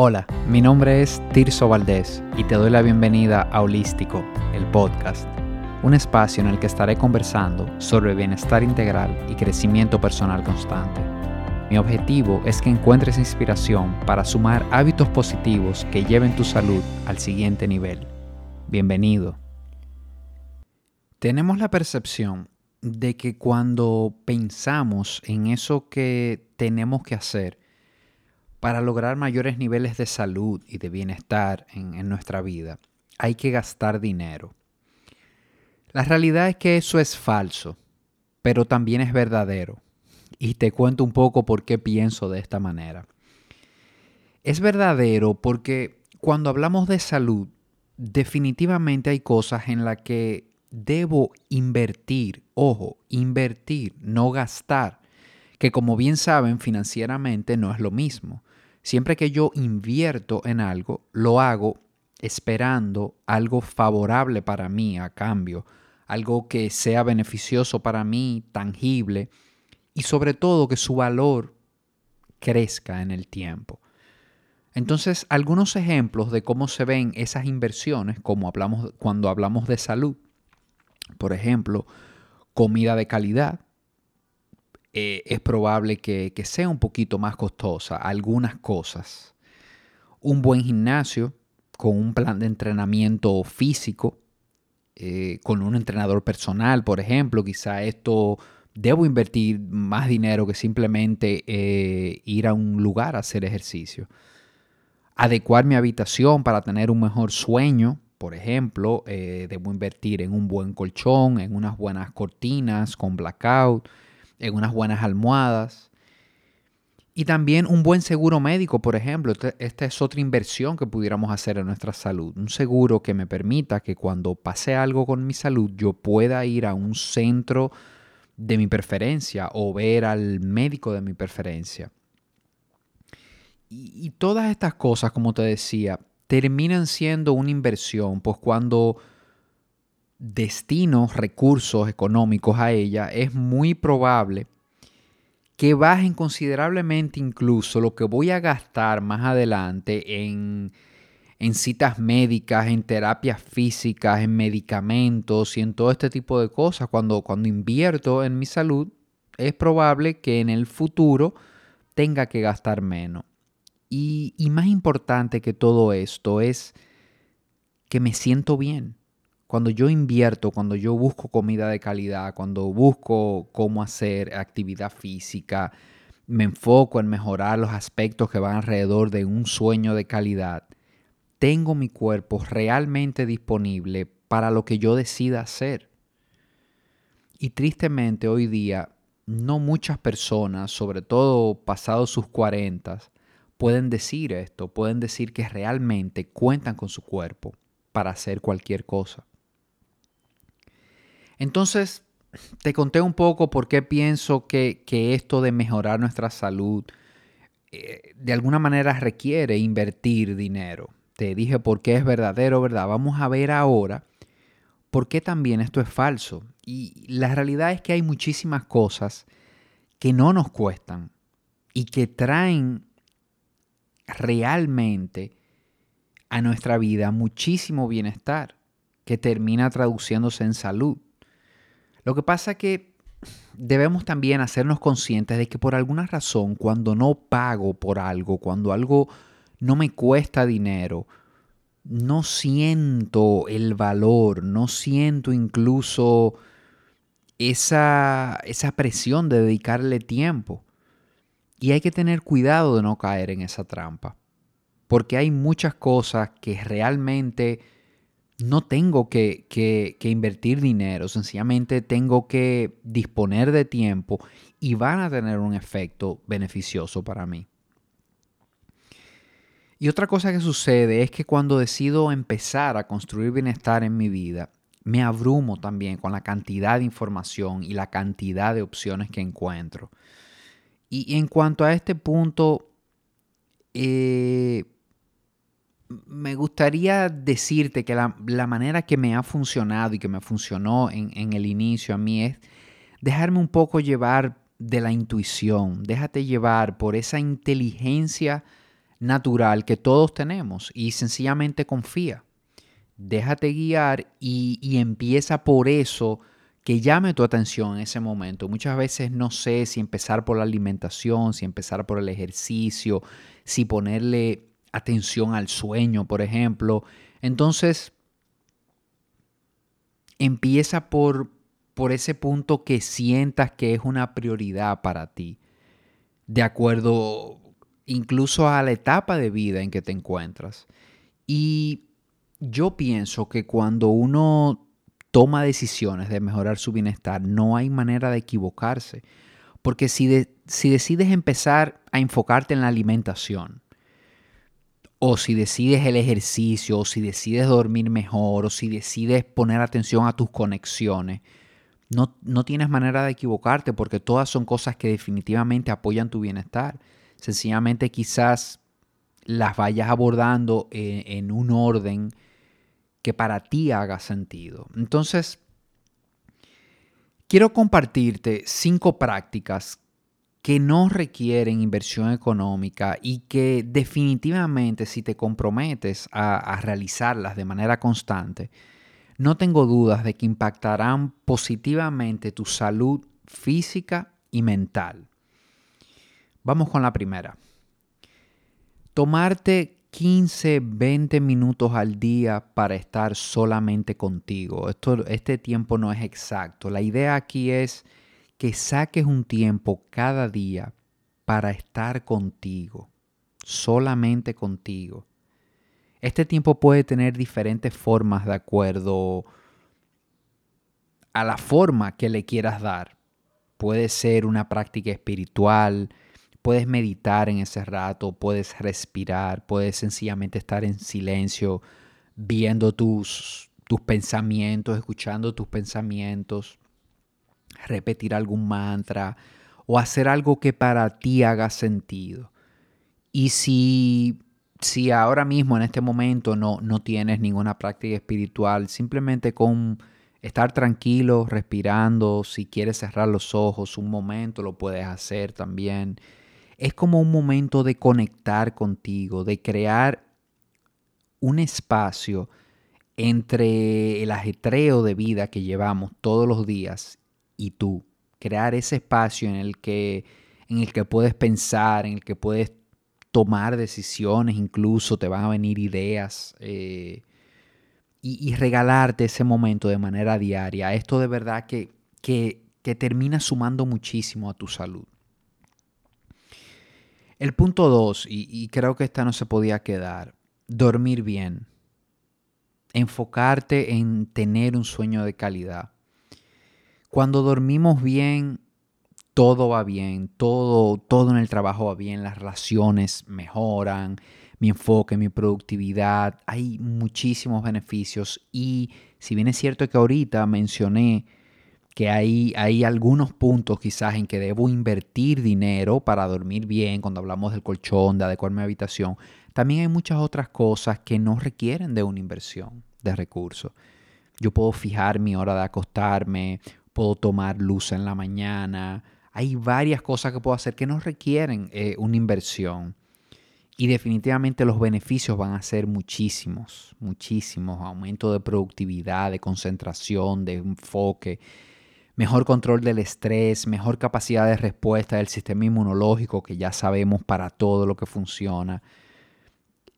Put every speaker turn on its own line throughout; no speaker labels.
Hola, mi nombre es Tirso Valdés y te doy la bienvenida a Holístico, el podcast, un espacio en el que estaré conversando sobre bienestar integral y crecimiento personal constante. Mi objetivo es que encuentres inspiración para sumar hábitos positivos que lleven tu salud al siguiente nivel. Bienvenido. Tenemos la percepción de que cuando pensamos en eso que tenemos que hacer, para lograr mayores niveles de salud y de bienestar en, nuestra vida, hay que gastar dinero. La realidad es que eso es falso, pero también es verdadero. Y te cuento un poco por qué pienso de esta manera. Es verdadero porque cuando hablamos de salud, definitivamente hay cosas en las que debo invertir, ojo, invertir, no gastar, que como bien saben financieramente no es lo mismo. Siempre que yo invierto en algo, lo hago esperando algo favorable para mí a cambio, algo que sea beneficioso para mí, tangible, y sobre todo que su valor crezca en el tiempo. Entonces, algunos ejemplos de cómo se ven esas inversiones, como hablamos cuando hablamos de salud. Por ejemplo, comida de calidad, eh, es probable que, sea un poquito más costosa algunas cosas. Un buen gimnasio con un plan de entrenamiento físico, eh, con un entrenador personal, por ejemplo, quizá esto debo invertir más dinero que simplemente eh, ir a un lugar a hacer ejercicio. Adecuar mi habitación para tener un mejor sueño, por ejemplo, debo invertir en un buen colchón, en unas buenas cortinas con blackout, en unas buenas almohadas. Y también un buen seguro médico, por ejemplo. Este, esta es otra inversión que pudiéramos hacer en nuestra salud. Un seguro que me permita que cuando pase algo con mi salud yo pueda ir a un centro de mi preferencia o ver al médico de mi preferencia. Y, y todas estas cosas, como te decía, terminan siendo una inversión, pues cuando destinos, recursos económicos a ella, es muy probable que bajen considerablemente incluso lo que voy a gastar más adelante en, en citas médicas, en terapias físicas, en medicamentos y en todo este tipo de cosas. Cuando, cuando invierto en mi salud, es probable que en el futuro tenga que gastar menos. Y, y más importante que todo esto es que me siento bien cuando yo invierto, cuando yo busco comida de calidad, cuando busco cómo hacer actividad física, me enfoco en mejorar los aspectos que van alrededor de un sueño de calidad, tengo mi cuerpo realmente disponible para lo que yo decida hacer. Y tristemente hoy día, no muchas personas, sobre todo pasados sus 40, pueden decir esto, pueden decir que realmente cuentan con su cuerpo para hacer cualquier cosa. Entonces, te conté un poco por qué pienso que, esto de mejorar nuestra salud eh, de alguna manera requiere invertir dinero. Te dije por qué es verdadero, ¿verdad? Vamos a ver ahora por qué también esto es falso. Y la realidad es que hay muchísimas cosas que no nos cuestan y que traen realmente a nuestra vida muchísimo bienestar que termina traduciéndose en salud. Lo que pasa que debemos también hacernos conscientes de que por alguna razón, cuando no pago por algo, cuando algo no me cuesta dinero, no siento el valor, no siento incluso esa, esa presión de dedicarle tiempo. Y hay que tener cuidado de no caer en esa trampa, porque hay muchas cosas que realmente no tengo que, invertir dinero, sencillamente tengo que disponer de tiempo y van a tener un efecto beneficioso para mí. Y otra cosa que sucede es que cuando decido empezar a construir bienestar en mi vida, me abrumo también con la cantidad de información y la cantidad de opciones que encuentro. Y en cuanto a este punto, eh, me gustaría decirte que la, manera que me ha funcionado y que me funcionó en, en, el inicio a mí es dejarme un poco llevar de la intuición, déjate llevar por esa inteligencia natural que todos tenemos y sencillamente confía. Déjate guiar y, y empieza por eso que llame tu atención en ese momento. Muchas veces no sé si empezar por la alimentación, si empezar por el ejercicio, si ponerle atención al sueño, por ejemplo. Entonces, empieza por, por ese punto que sientas que es una prioridad para ti, de acuerdo incluso a la etapa de vida en que te encuentras. Y yo pienso que cuando uno toma decisiones de mejorar su bienestar, no hay manera de equivocarse. Porque si, si decides empezar a enfocarte en la alimentación, o si decides el ejercicio, o si decides dormir mejor, o si decides poner atención a tus conexiones, no, no, tienes manera de equivocarte porque todas son cosas que definitivamente apoyan tu bienestar. Sencillamente quizás las vayas abordando en, en un orden que para ti haga sentido. Entonces, quiero compartirte cinco prácticas que no requieren inversión económica y que definitivamente si te comprometes a, realizarlas de manera constante, no tengo dudas de que impactarán positivamente tu salud física y mental. Vamos con la primera. Tomarte 15, 20 minutos al día para estar solamente contigo. Esto, este tiempo no es exacto. La idea aquí es que saques un tiempo cada día para estar contigo, solamente contigo. Este tiempo puede tener diferentes formas de acuerdo a la forma que le quieras dar. Puede ser una práctica espiritual, puedes meditar en ese rato, puedes respirar, puedes sencillamente estar en silencio, viendo tus, tus pensamientos, escuchando tus pensamientos repetir algún mantra o hacer algo que para ti haga sentido. Y si, si ahora mismo en este momento no, no tienes ninguna práctica espiritual, simplemente con estar tranquilo, respirando, si quieres cerrar los ojos un momento, lo puedes hacer también. Es como un momento de conectar contigo, de crear un espacio entre el ajetreo de vida que llevamos todos los días y tú. Crear ese espacio en el que, en el que puedes pensar, en el que puedes tomar decisiones, incluso te van a venir ideas eh, y, regalarte ese momento de manera diaria. Esto de verdad que, que, termina sumando muchísimo a tu salud. El punto dos, y, y creo que esta no se podía quedar, dormir bien. Enfocarte en tener un sueño de calidad. Cuando dormimos bien, todo va bien, todo, todo en el trabajo va bien, las relaciones mejoran, mi enfoque, mi productividad, hay muchísimos beneficios y si bien es cierto que ahorita mencioné que hay, hay algunos puntos quizás en que debo invertir dinero para dormir bien, cuando hablamos del colchón, de adecuar mi habitación, también hay muchas otras cosas que no requieren de una inversión de recursos. Yo puedo fijar mi hora de acostarme puedo tomar luz en la mañana. Hay varias cosas que puedo hacer que no requieren eh, una inversión. Y definitivamente los beneficios van a ser muchísimos, muchísimos. Aumento de productividad, de concentración, de enfoque, mejor control del estrés, mejor capacidad de respuesta del sistema inmunológico, que ya sabemos para todo lo que funciona.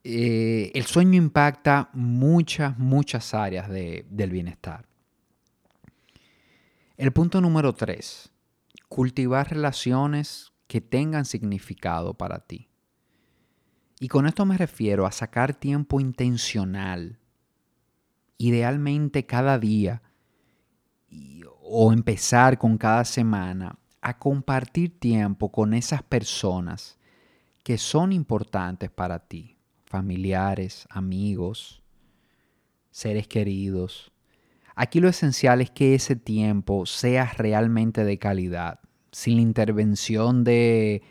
Eh, el sueño impacta muchas, muchas áreas del bienestar. El punto número tres, cultivar relaciones que tengan significado para ti. Y con esto me refiero a sacar tiempo intencional, idealmente cada día, o empezar con cada semana, a compartir tiempo con esas personas que son importantes para ti, familiares, amigos, seres queridos, Aquí lo esencial es que ese tiempo sea realmente de calidad, sin la intervención de,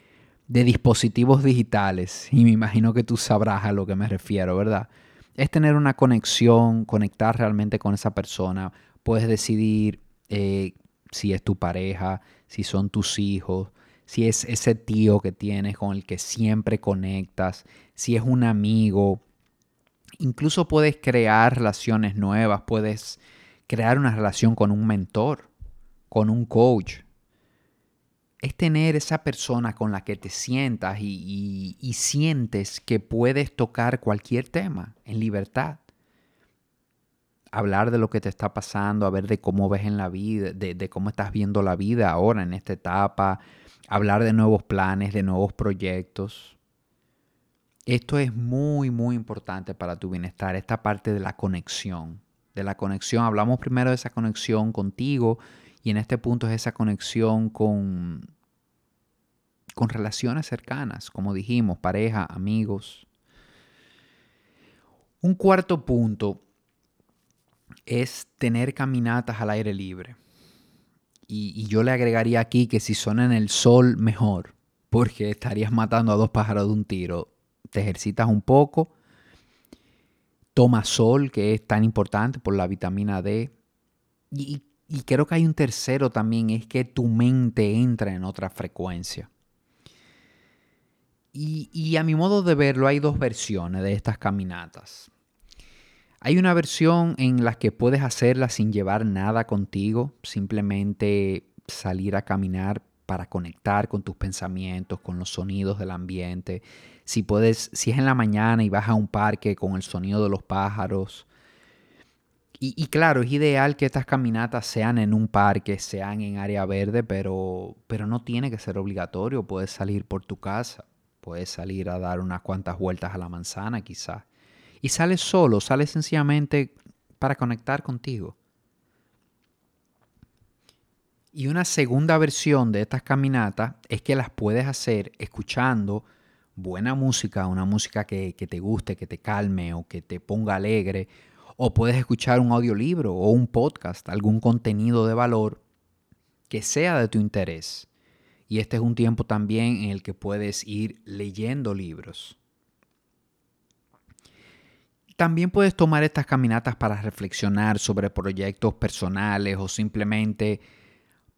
dispositivos digitales. Y me imagino que tú sabrás a lo que me refiero, ¿verdad? Es tener una conexión, conectar realmente con esa persona. Puedes decidir eh, si es tu pareja, si son tus hijos, si es ese tío que tienes con el que siempre conectas, si es un amigo. Incluso puedes crear relaciones nuevas, puedes crear una relación con un mentor, con un coach. Es tener esa persona con la que te sientas y, sientes que puedes tocar cualquier tema en libertad hablar de lo que te está pasando, a ver de cómo ves en la vida, de, de, cómo estás viendo la vida ahora en esta etapa, hablar de nuevos planes, de nuevos proyectos. Esto es muy, muy importante para tu bienestar, esta parte de la conexión. De la conexión, hablamos primero de esa conexión contigo y en este punto es esa conexión con, con relaciones cercanas, como dijimos, pareja, amigos. Un cuarto punto es tener caminatas al aire libre. Y, yo le agregaría aquí que si son en el sol, mejor, porque estarías matando a dos pájaros de un tiro. Te ejercitas un poco, toma sol, que es tan importante por la vitamina D. Y, creo que hay un tercero también, es que tu mente entra en otra frecuencia. Y, y, a mi modo de verlo, hay dos versiones de estas caminatas. Hay una versión en la que puedes hacerla sin llevar nada contigo, simplemente salir a caminar para conectar con tus pensamientos, con los sonidos del ambiente. Si puedes, si es en la mañana y vas a un parque con el sonido de los pájaros. Y, claro, es ideal que estas caminatas sean en un parque, sean en área verde, pero, pero no tiene que ser obligatorio. Puedes salir por tu casa, puedes salir a dar unas cuantas vueltas a la manzana quizás y sales solo, sales sencillamente para conectar contigo. Y una segunda versión de estas caminatas es que las puedes hacer escuchando buena música, una música que, te guste, que te calme o que te ponga alegre. O puedes escuchar un audiolibro o un podcast, algún contenido de valor que sea de tu interés. Y este es un tiempo también en el que puedes ir leyendo libros. También puedes tomar estas caminatas para reflexionar sobre proyectos personales o simplemente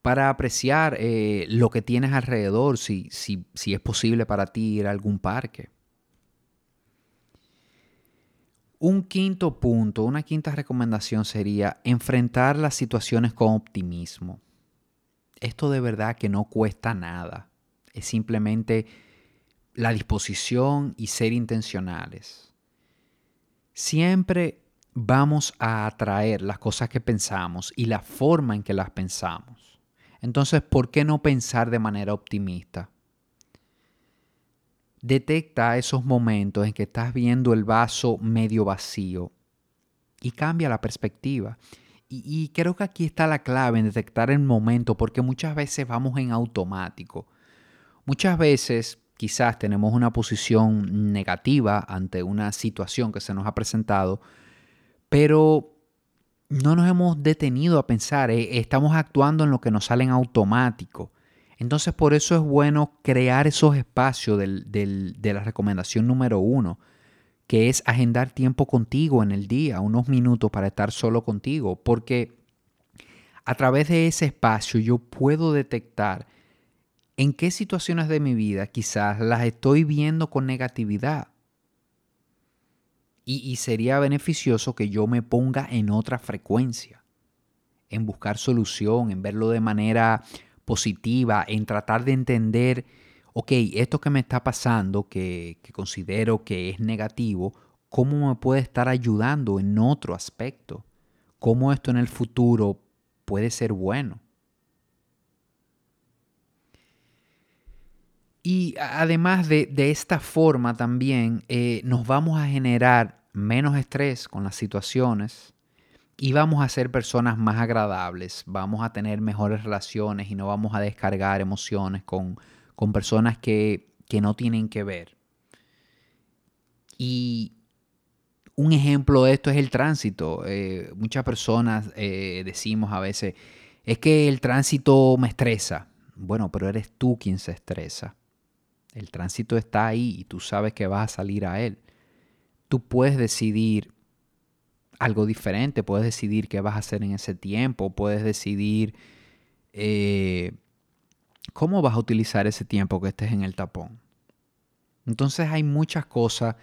para apreciar eh, lo que tienes alrededor, si, si, si es posible para ti ir a algún parque. Un quinto punto, una quinta recomendación sería enfrentar las situaciones con optimismo. Esto de verdad que no cuesta nada. Es simplemente la disposición y ser intencionales siempre vamos a atraer las cosas que pensamos y la forma en que las pensamos. Entonces, ¿por qué no pensar de manera optimista? Detecta esos momentos en que estás viendo el vaso medio vacío y cambia la perspectiva. Y, creo que aquí está la clave en detectar el momento, porque muchas veces vamos en automático. Muchas veces quizás tenemos una posición negativa ante una situación que se nos ha presentado, pero no nos hemos detenido a pensar, eh, estamos actuando en lo que nos sale en automático. Entonces por eso es bueno crear esos espacios de la recomendación número uno, que es agendar tiempo contigo en el día, unos minutos para estar solo contigo, porque a través de ese espacio yo puedo detectar en qué situaciones de mi vida quizás las estoy viendo con negatividad. Y, sería beneficioso que yo me ponga en otra frecuencia, en buscar solución, en verlo de manera positiva, en tratar de entender, ok, esto que me está pasando, que, que considero que es negativo, ¿cómo me puede estar ayudando en otro aspecto? ¿Cómo esto en el futuro puede ser bueno? Y además de, esta forma también eh, nos vamos a generar menos estrés con las situaciones y vamos a ser personas más agradables, vamos a tener mejores relaciones y no vamos a descargar emociones con, personas que, no tienen que ver. Y un ejemplo de esto es el tránsito. Eh, muchas personas eh, decimos a veces, es que el tránsito me estresa. Bueno, pero eres tú quien se estresa. El tránsito está ahí y tú sabes que vas a salir a él. Tú puedes decidir algo diferente, puedes decidir qué vas a hacer en ese tiempo, puedes decidir eh, ¿cómo vas a utilizar ese tiempo que estés en el tapón? Entonces hay muchas cosas,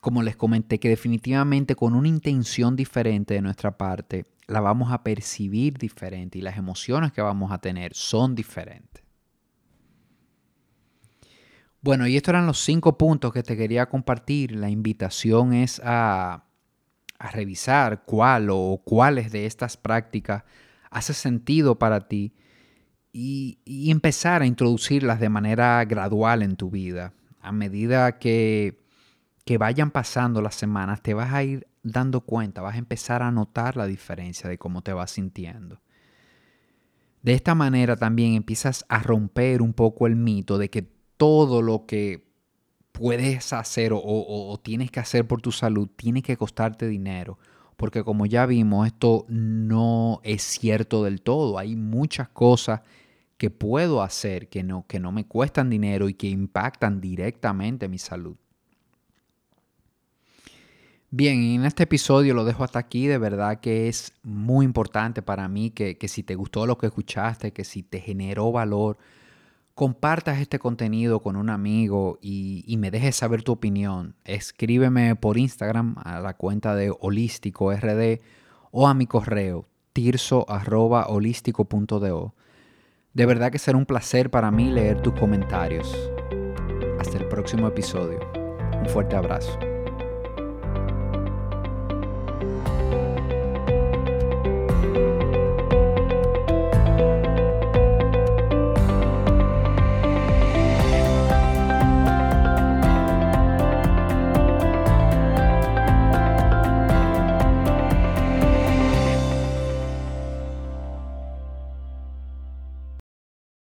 como les comenté, que definitivamente con una intención diferente de nuestra parte, la vamos a percibir diferente y las emociones que vamos a tener son diferentes. Bueno, y estos eran los cinco puntos que te quería compartir. La invitación es a, revisar cuál o cuáles de estas prácticas hace sentido para ti y, y, empezar a introducirlas de manera gradual en tu vida. A medida que, que vayan pasando las semanas, te vas a ir dando cuenta, vas a empezar a notar la diferencia de cómo te vas sintiendo. De esta manera también empiezas a romper un poco el mito de que todo lo que puedes hacer o, tienes que hacer por tu salud tiene que costarte dinero. Porque como ya vimos, esto no es cierto del todo. Hay muchas cosas que puedo hacer que no, que no me cuestan dinero y que impactan directamente mi salud. Bien, en este episodio lo dejo hasta aquí. De verdad que es muy importante para mí que, que si te gustó lo que escuchaste, que si te generó valor, compartas este contenido con un amigo y, me dejes saber tu opinión. Escríbeme por Instagram a la cuenta de Holístico RD o a mi correo tirso.holístico.do. De verdad que será un placer para mí leer tus comentarios. Hasta el próximo episodio. Un fuerte abrazo.